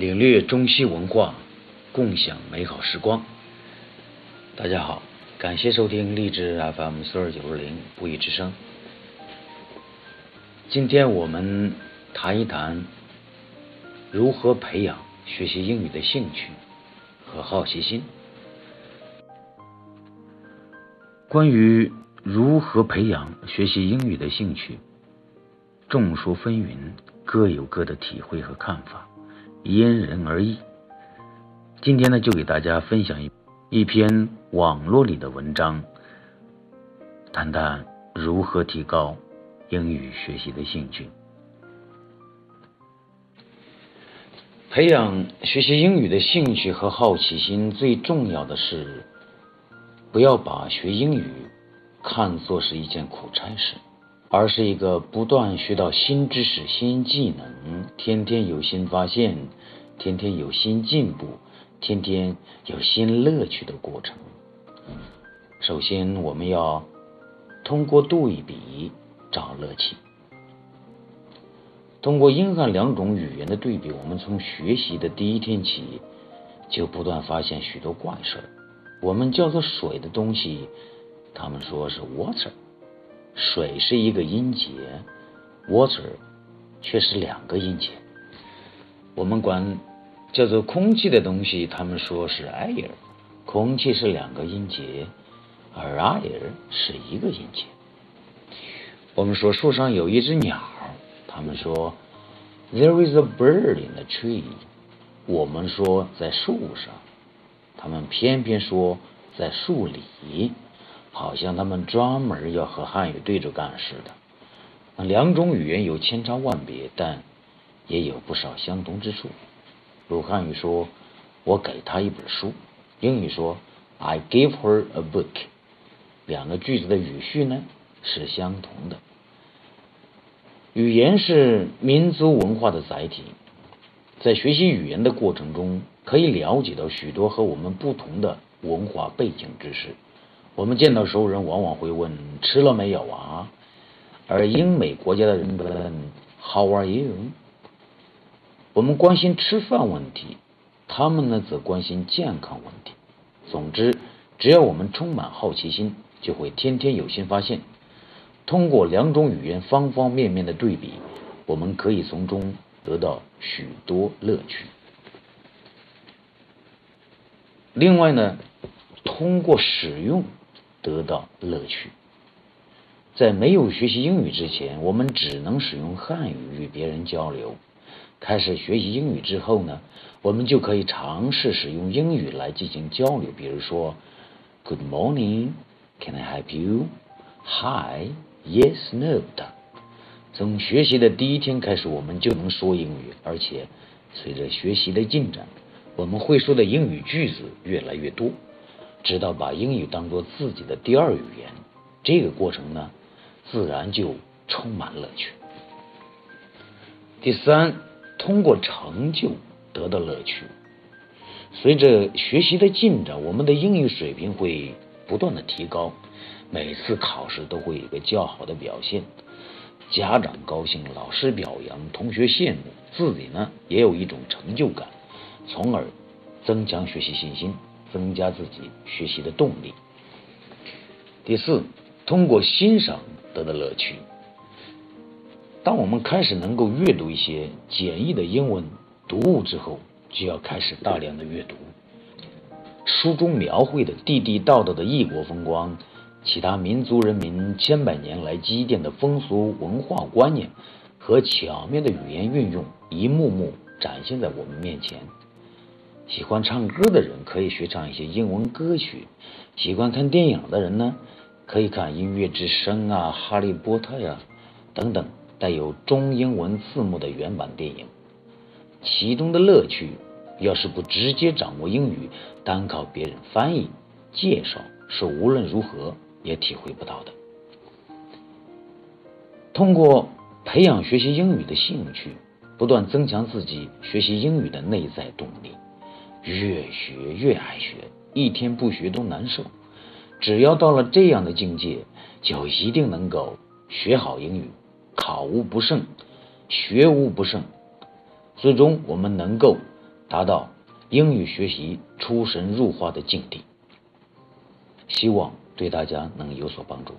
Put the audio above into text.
领略中西文化，共享美好时光。大家好，感谢收听励志 FM 四二九二零不语之声。今天我们谈一谈如何培养学习英语的兴趣和好奇心。关于如何培养学习英语的兴趣，众说纷纭，各有各的体会和看法，因人而异。今天呢，就给大家分享一一篇网络里的文章，谈谈如何提高英语学习的兴趣。培养学习英语的兴趣和好奇心，最重要的是。不要把学英语看作是一件苦差事，而是一个不断学到新知识、新技能，天天有新发现，天天有新进步，天天有新乐趣的过程。首先，我们要通过对比找乐趣。通过英汉两种语言的对比，我们从学习的第一天起就不断发现许多怪事儿。我们叫做水的东西，他们说是 water，水是一个音节，water 却是两个音节。我们管叫做空气的东西，他们说是 air，空气是两个音节，而 air 是一个音节。我们说树上有一只鸟，他们说 there is a bird in the tree，我们说在树上。他们偏偏说在树里，好像他们专门要和汉语对着干似的。两种语言有千差万别，但也有不少相同之处。如汉语说“我给他一本书”，英语说 “I gave her a book”，两个句子的语序呢是相同的。语言是民族文化的载体，在学习语言的过程中。可以了解到许多和我们不同的文化背景知识。我们见到熟人，往往会问吃了没有啊？而英美国家的人问 How are you？我们关心吃饭问题，他们呢则关心健康问题。总之，只要我们充满好奇心，就会天天有新发现。通过两种语言方方面面的对比，我们可以从中得到许多乐趣。另外呢，通过使用得到乐趣。在没有学习英语之前，我们只能使用汉语与别人交流。开始学习英语之后呢，我们就可以尝试使用英语来进行交流。比如说，Good morning，Can I help you？Hi，Yes，No 等。从学习的第一天开始，我们就能说英语，而且随着学习的进展。我们会说的英语句子越来越多，直到把英语当做自己的第二语言。这个过程呢，自然就充满乐趣。第三，通过成就得到乐趣。随着学习的进展，我们的英语水平会不断的提高，每次考试都会有一个较好的表现。家长高兴，老师表扬，同学羡慕，自己呢也有一种成就感。从而增强学习信心，增加自己学习的动力。第四，通过欣赏得到乐趣。当我们开始能够阅读一些简易的英文读物之后，就要开始大量的阅读书中描绘的地地道道的异国风光，其他民族人民千百年来积淀的风俗文化观念和巧妙的语言运用，一幕幕展现在我们面前。喜欢唱歌的人可以学唱一些英文歌曲，喜欢看电影的人呢，可以看《音乐之声》啊，《哈利波特》呀等等带有中英文字幕的原版电影。其中的乐趣，要是不直接掌握英语，单靠别人翻译介绍，是无论如何也体会不到的。通过培养学习英语的兴趣，不断增强自己学习英语的内在动力。越学越爱学，一天不学都难受。只要到了这样的境界，就一定能够学好英语，考无不胜，学无不胜。最终，我们能够达到英语学习出神入化的境地。希望对大家能有所帮助。